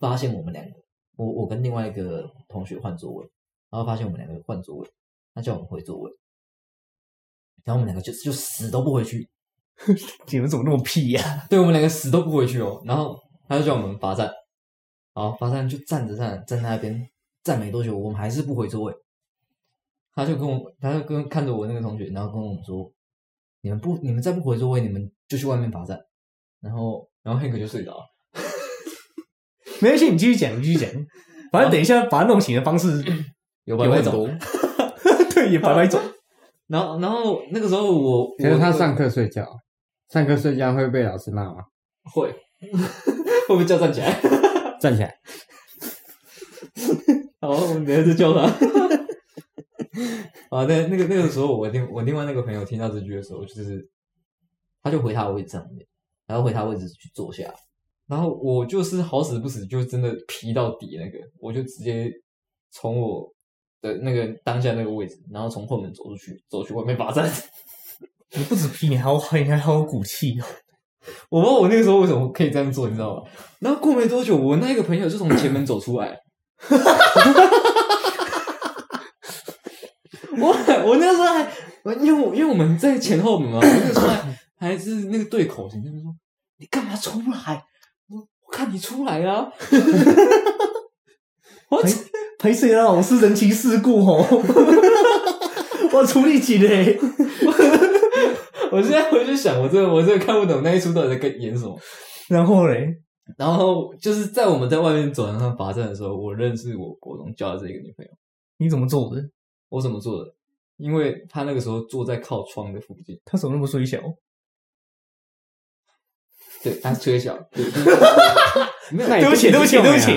S2: 发现我们两个，我我跟另外一个同学换座位，然后发现我们两个换座位，他叫我们回座位，然后我们两个就就死都不回去，
S1: 你们怎么那么屁呀、
S2: 对我们两个死都不回去哦。然后他就叫我们罚站，好罚站就站着站站在那边站没多久，我们还是不回座位。他就跟我，他就跟看着我那个同学，然后跟我们说：“你们不，你们再不回座位，你们就去外面罚站。”然后，然后 Hank 就睡着了。
S1: 没关系，你继续讲，你继续讲。反正等一下把他弄醒的方式
S2: 有
S1: 有很多，对，也白白走。
S2: 然后，然后那个时候我，
S4: 可是他上课睡觉，上课睡觉会被老师骂吗？
S2: 会 会不会叫站起来？
S4: 站起来，
S2: 好，我们等一下就叫他。啊，那那个那个时候，我另我另外那个朋友听到这句的时候，就是他就回他的位置上面，然后回他位置去坐下，然后我就是好死不死，就真的皮到底那个，我就直接从我的那个当下那个位置，然后从后门走出去，走去外面罚站。
S1: 你不止皮，你还有你还好有骨气哦。
S2: 我不知道我那个时候为什么可以这样做，你知道吗？然后过没多久，我那个朋友就从前门走出来。我我那个时候还，因为我因为我们在前后门嘛，我那个时候还还是那个对口型，就是说你干嘛出来？我我看你出来啊！我
S1: 赔赔谁啊？我是人情世故吼，我处理起嘞。
S2: 我现在回去想，我真的我真的看不懂那一出到底在跟演什么。
S1: 然后嘞，
S2: 然后就是在我们在外面走廊上罚站的时候，我认识我国中交的这个女朋友。
S1: 你怎么做的？
S2: 我怎么做的？因为她那个时候坐在靠窗的附近，
S1: 他怎么那么衰小？
S2: 对，她缺小，对，没有，
S4: 那也
S1: 对不起，对不起，对不起。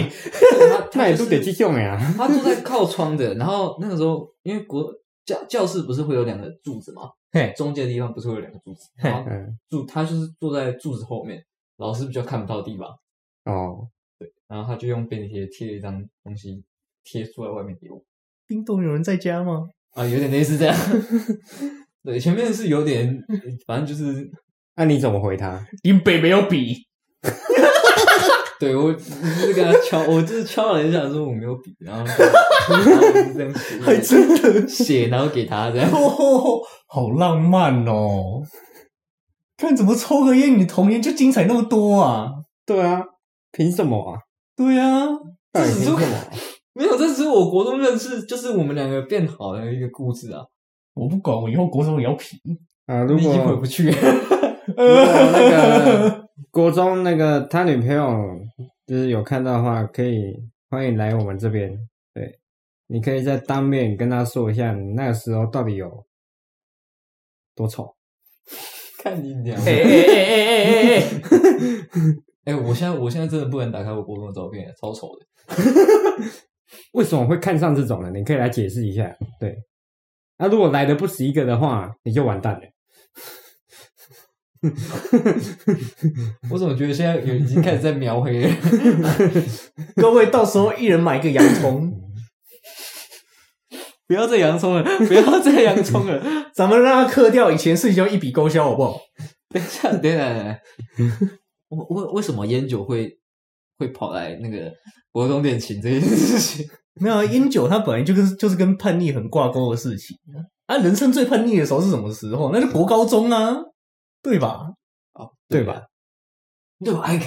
S2: 她
S4: 那也都得去用呀。
S2: 他坐在靠窗的，然后那个时候因为国教教室不是会有两个柱子吗？
S1: 嘿，
S2: 中间的地方不是会有两个柱子，
S1: 嘿
S2: 然后
S4: 嗯，
S2: 柱他就是坐在柱子后面，老师比较看不到地方，
S4: 哦，对
S2: 然后他就用便利贴贴了一张东西贴出来外面给我。
S1: 冰冻有人在家吗？
S2: 啊，有点类似这样。对，前面是有点，反正就是，
S4: 那你怎么回他？
S1: 林北没有笔，
S2: 对 我就是跟他敲，我就是敲了一下，说我没有笔，然后就，然后我就这样写，
S1: 还真的
S2: 写，然后给他这样。
S1: 哦，好浪漫哦！看怎么抽个烟，你童年就精彩那么多啊？
S4: 对啊，凭什么啊？
S1: 对啊，
S4: 到底凭什么？
S2: 没有，这只是我国中认识，就是我们两个变好的一个故事啊。
S1: 我不管，我以后国中也要皮。
S4: 啊，如
S2: 你已经回
S4: 果
S2: 不去了。
S4: 如果那个国中那个他女朋友就是有看到的话，可以欢迎来我们这边。对，你可以在当面跟他说一下，你那个时候到底有多丑。
S2: 看你俩。
S1: 哎哎哎哎哎哎哎！
S2: 哎，我现在我现在真的不能打开我国中的照片，超丑的。
S4: 为什么会看上这种人？你可以来解释一下。对，那、如果来的不止一个的话，你就完蛋了。
S2: 我怎么觉得现在有已经开始在描黑了？
S1: 各位到时候一人买一个洋葱，
S2: 不要再洋葱了，不要再洋葱了。
S1: 咱们让他克掉以前事情就一笔勾销，好不好？
S2: 等一下，等一下，等一下，我为为什么烟酒会会跑来那个国中恋情这件事情？
S1: 没有啊，烟酒它本来就跟就是跟叛逆很挂钩的事情啊。人生最叛逆的时候是什么时候？那就国高中啊，对吧？
S2: 哦，
S4: 对吧？
S2: 对吧，艾克，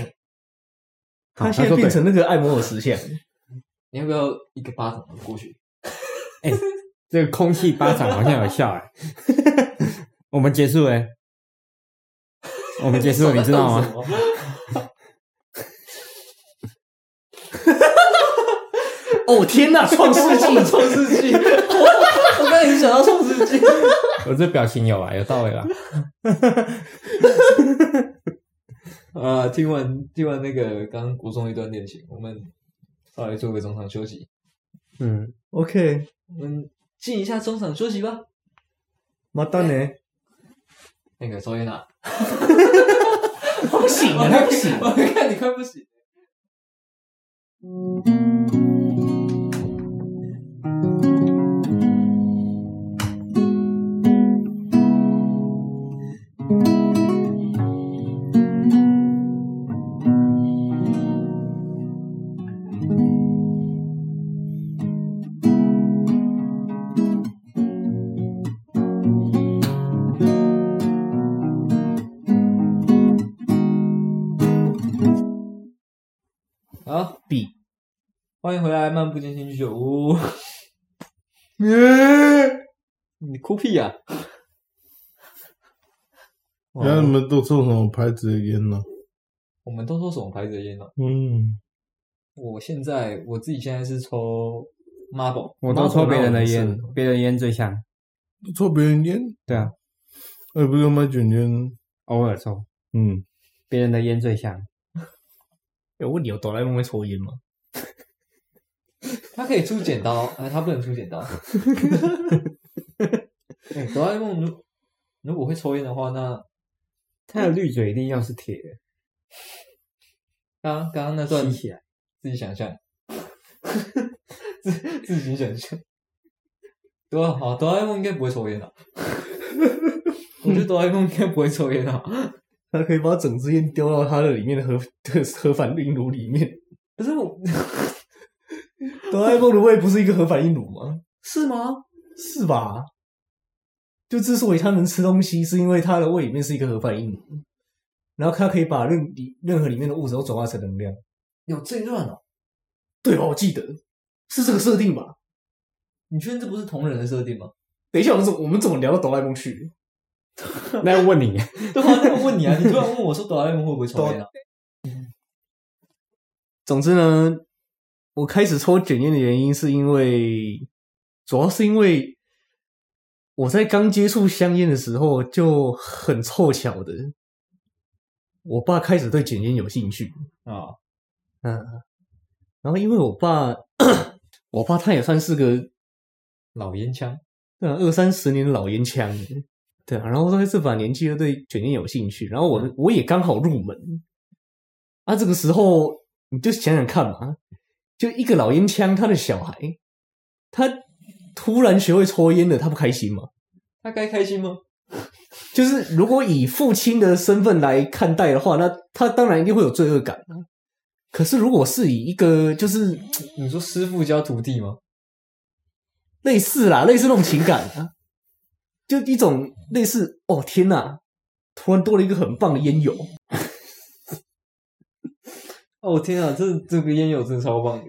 S4: 好
S1: 他现在变成那个爱摩尔石像，
S2: 你要不要一个巴掌过去？
S4: 这个空气巴掌好像有效哎。我们结束欸，我们结束，你知道吗？
S2: 吗？
S1: 哦天哪，创世纪，
S2: 创世纪，我刚才已经想到创世纪。
S4: 我这表情有啊，有到位吧？
S2: 啊，听完听完那个刚刚国中一段恋情，我们稍微做个中场休息，
S4: 嗯
S1: ，OK，
S2: 我们进一下中场休息吧。
S1: 马蛋呢？
S2: 那个抽烟啊，
S1: 不行啊，那不行。
S2: 我看你快不行。欢迎回来，漫步进行居酒屋。你哭屁呀、
S3: 原来你们都抽什么牌子的烟呢？
S2: 我们都抽什么牌子的烟呢、
S3: 嗯，
S2: 我现在我自己现在是抽 Marble，
S4: 我都抽别人的烟，别人烟最香。
S3: 抽别人烟，
S4: 对啊，
S3: 哎，不是买卷烟，
S4: 偶尔抽，
S3: 嗯，
S4: 别人的烟最香。
S1: 有问你有哆啦 A 梦会抽烟吗？
S2: 他可以出剪刀，啊，他不能出剪刀。哎，哆啦 A 梦如如果会抽烟的话，那
S4: 他的绿嘴一定要是铁的，
S2: 刚刚刚刚那段
S4: 吸起来。
S2: 自己想象，自自己想象。对啊，好，哆啦 A 梦应该不会抽烟的。我觉得哆啦 A 梦应该不会抽烟啊。
S1: 他可以把整支烟丢到他的里面的核的核反应炉里面。
S2: 可是我
S1: 哆啦 A 梦的胃不是一个核反应炉吗？
S2: 是吗？
S1: 是吧？就之所以它能吃东西，是因为它的胃里面是一个核反应炉，然后它可以把任里任何里面的物质都转化成能量。
S2: 有这一段哦？
S1: 对吧？我记得是这个设定吧？
S2: 你确定这不是同人的设定吗？
S1: 等一下，我们怎么我们怎么聊到哆啦 A 梦去？
S4: 那要问你，
S2: 对啊，那我问你啊，你突然问我说哆啦 A 梦会不会抽烟啊？
S1: 总之呢，我开始抽卷烟的原因是因为，主要是因为我在刚接触香烟的时候就很凑巧的，我爸开始对卷烟有兴趣。
S2: 啊，
S1: 嗯，然后因为我爸，我爸他也算是个
S2: 老烟枪，
S1: 对啊二三十年的老烟枪，对啊，然后在这把年纪又对卷烟有兴趣，然后我我也刚好入门，啊，这个时候你就想想看嘛，就一个老烟枪，他的小孩，他突然学会抽烟了，他不开心吗？
S2: 他该开心吗？
S1: 就是如果以父亲的身份来看待的话，那他当然一定会有罪恶感啊。可是如果是以一个就是
S2: 你说师傅教徒弟吗？
S1: 类似啦，类似那种情感啊，就一种类似哦天哪，突然多了一个很棒的烟友，
S2: 哦天啊，这这个烟友真的超棒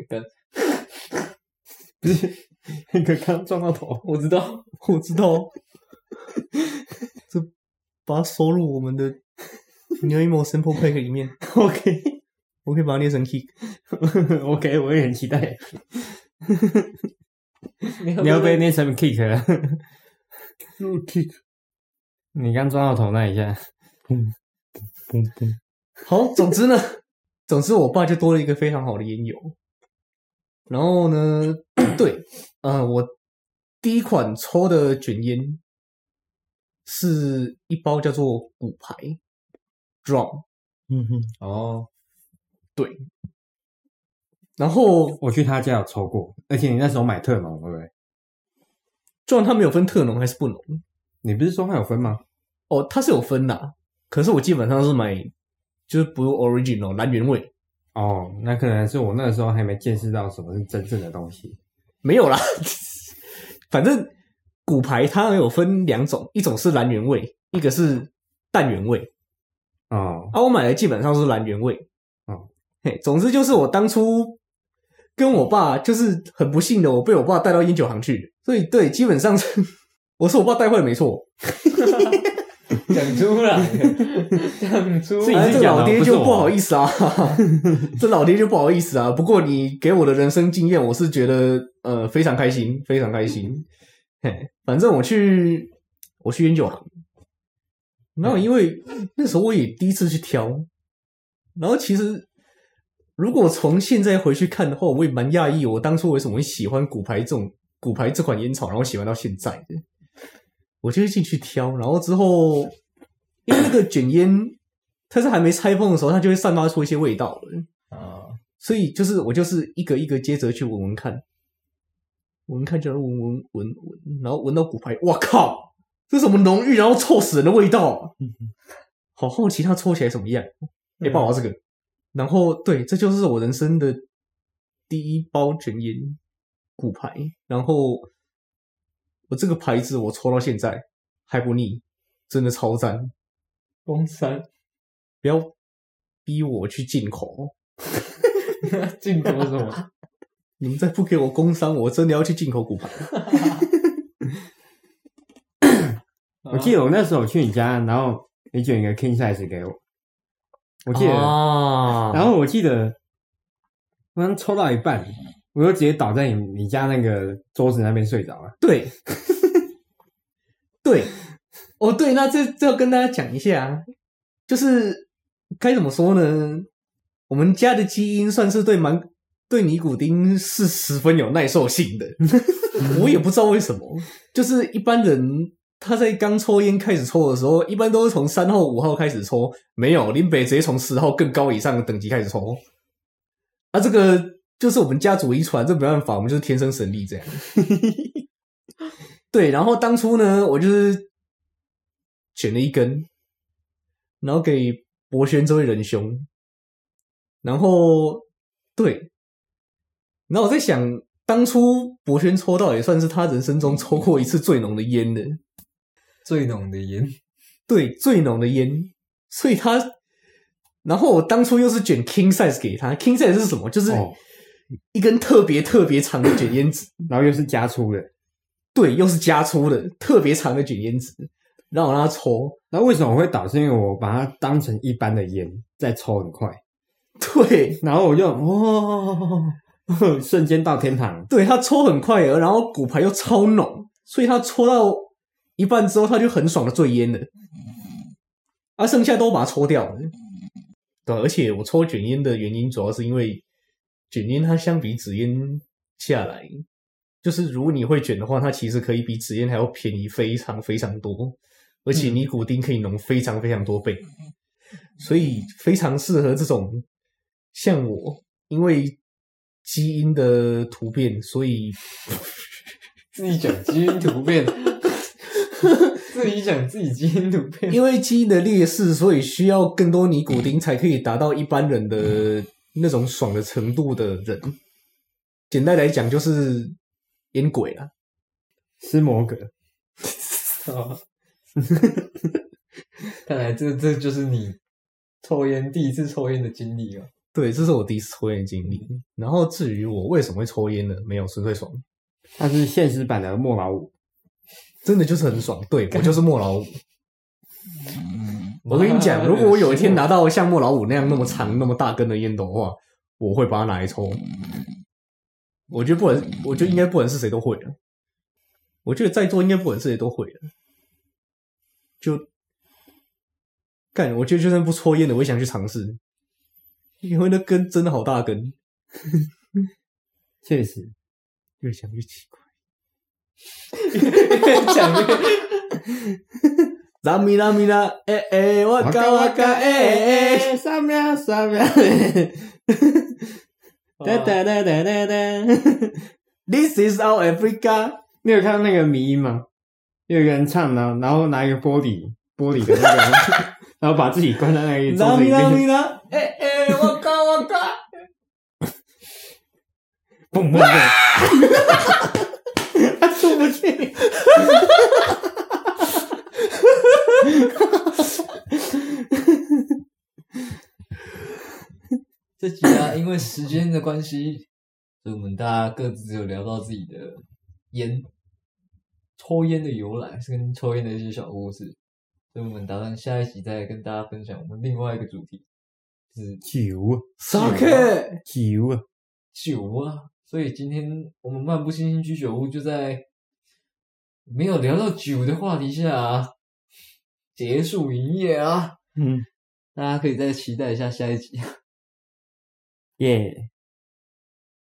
S4: 不是那个刚撞到头，
S2: 我知道，
S1: 我知道，这把它收入我们的 New Emo Simple Pack 里面，
S4: OK
S1: 我可以把它捏成 kick。
S4: OK，我也很期待。
S2: 你
S4: 你要被捏成 kick 了
S1: ，kick，
S4: 你刚撞到头那一下，
S1: 砰砰。好，总之呢，总之我爸就多了一个非常好的烟油。然后呢，对，呃，我第一款抽的卷烟是一包叫做骨牌 drum，
S4: 嗯哼，
S2: 哦，对
S1: 然后
S4: 我去他家有抽过，而且你那时候买特浓，对不对
S1: ？drum 它没有分特浓还是不浓，
S4: 你不是说它有分吗？
S1: 哦，它是有分的，可是我基本上是买就是不 original 蓝原味，
S4: 哦，那可能是我那时候还没见识到什么是真正的东西。
S1: 没有啦，反正骨牌它有分两种，一种是蓝原味，一个是淡原味。
S4: 哦，
S1: 啊，我买的基本上是蓝原味。
S4: 哦，
S1: 嘿，总之就是我当初跟我爸就是很不幸的，我被我爸带到烟酒行去，所以对，基本上是 我是我爸带坏的，没错。
S2: 讲出来，讲出
S4: 自己
S2: 来，
S1: 哎，这老爹就不好意思啊，这老爹就不好意思啊。不过你给我的人生经验，我是觉得呃非常开心，非常开心。嘿，反正我去我去烟酒行，然后因为那时候我也第一次去挑，然后其实如果从现在回去看的话，我也蛮讶异，我当初为什么会喜欢骨牌这种骨牌这款烟草，然后喜欢到现在的。我就会进去挑，然后之后因为那个卷烟，它是还没拆封的时候，它就会散发出一些味道了。
S2: 啊，
S1: 所以就是我就是一个一个接着去闻闻看，闻闻看就闻闻闻闻，然后闻到骨牌，哇靠，这什么浓郁然后臭死人的味道、啊！好好奇它抽起来什么样。哎、爸，我这个。然后对，这就是我人生的第一包卷烟骨牌，然后我这个牌子我抽到现在还不腻，真的超赞。
S2: 公山
S1: 不要逼我去进口，
S2: 进口什么？
S1: 你们再不给我工商，我真的要去进口骨牌。
S4: 我记得我那时候去你家，然后你卷一个 king size 给我，我记得，
S1: 啊
S4: 然后我记得我刚抽到一半，我就直接倒在你你家那个桌子那边睡着了。
S1: 对，对，哦对，那这这要跟大家讲一下，就是该怎么说呢？我们家的基因算是对蛮对尼古丁是十分有耐受性的。我也不知道为什么，就是一般人他在刚抽烟开始抽的时候，一般都是从三号、五号开始抽，没有林北直接从十号更高以上的等级开始抽。啊，这个就是我们家族遗传，这没办法，我们就是天生神力这样。对，然后当初呢，我就是选了一根，然后给博轩这位仁兄，然后对，然后我在想，当初博轩抽到也算是他人生中抽过一次最浓的烟的，
S2: 最浓的烟，
S1: 对，最浓的烟，所以他，然后我当初又是卷 king size 给他，king size 是什么？就是
S4: 哦。
S1: 一根特别特别长的卷烟纸，
S4: 然后又是加粗的，
S1: 对，又是加粗的特别长的卷烟纸，让我让他抽，
S4: 那为什么我会打？是？因为我把它当成一般的烟在抽很快，
S1: 对，
S4: 然后我就哦，瞬间到天堂。
S1: 对他抽很快了，然后骨牌又超浓，所以他抽到一半之后，他就很爽的醉烟了，啊，剩下都把它抽掉了。对，而且我抽卷烟的原因，主要是因为卷烟它相比纸烟下来，就是如果你会卷的话，它其实可以比纸烟还要便宜非常非常多，而且尼古丁可以浓非常非常多倍，所以非常适合这种像我，因为基因的突变，所以
S2: 自己讲基因突变，自己讲自己基因突变，
S1: 因为基因的劣势，所以需要更多尼古丁才可以达到一般人的那种爽的程度的人。简单来讲，就是烟鬼啊。
S4: 斯摩格，
S2: 哦 看来这这就是你抽烟第一次抽烟的经历啊！
S1: 对，这是我第一次抽烟的经历。然后至于我为什么会抽烟呢？没有，纯粹爽，
S4: 它是现实版的莫老五。
S1: 真的就是很爽。对我就是莫老五。我跟你讲，如果我有一天拿到像莫老五那样那么长、那么大根的烟斗的话，我会把它拿来抽。我觉得不管，我觉得应该不管是谁都会的。我觉得在座应该不管是谁都会的。就干，我觉得就算不抽烟的，我也想去尝试，因为那根真的好大根，
S4: 确实，
S1: 越想越奇怪。
S2: 越讲越
S1: 拉米拉米拉，哎哎，哇嘎哇嘎，哎哎。
S4: 三秒三秒，哒哒哒哒哒哒。
S1: This is our Africa。
S4: 你有看到那个迷音吗？有人唱呢，然后拿一个玻璃玻璃的那个，然后把自己关在那个桌子里面，
S1: 拉，哎哎，我靠我靠。
S4: 嘣嘣嘣，他出不去。
S2: 这集啊，因为时间的关系，所以我们大家各自只有聊到自己的烟、抽烟的由来，是跟抽烟的一些小故事。所以我们打算下一集再跟大家分享我们另外一个主题，是
S4: 酒
S1: Sake，
S4: 酒啊，
S2: 酒啊。所以今天我们漫步星星居酒屋就在没有聊到酒的话题下、啊、结束营业啊。
S4: 嗯，
S2: 大家可以再期待一下下一集。
S4: 耶。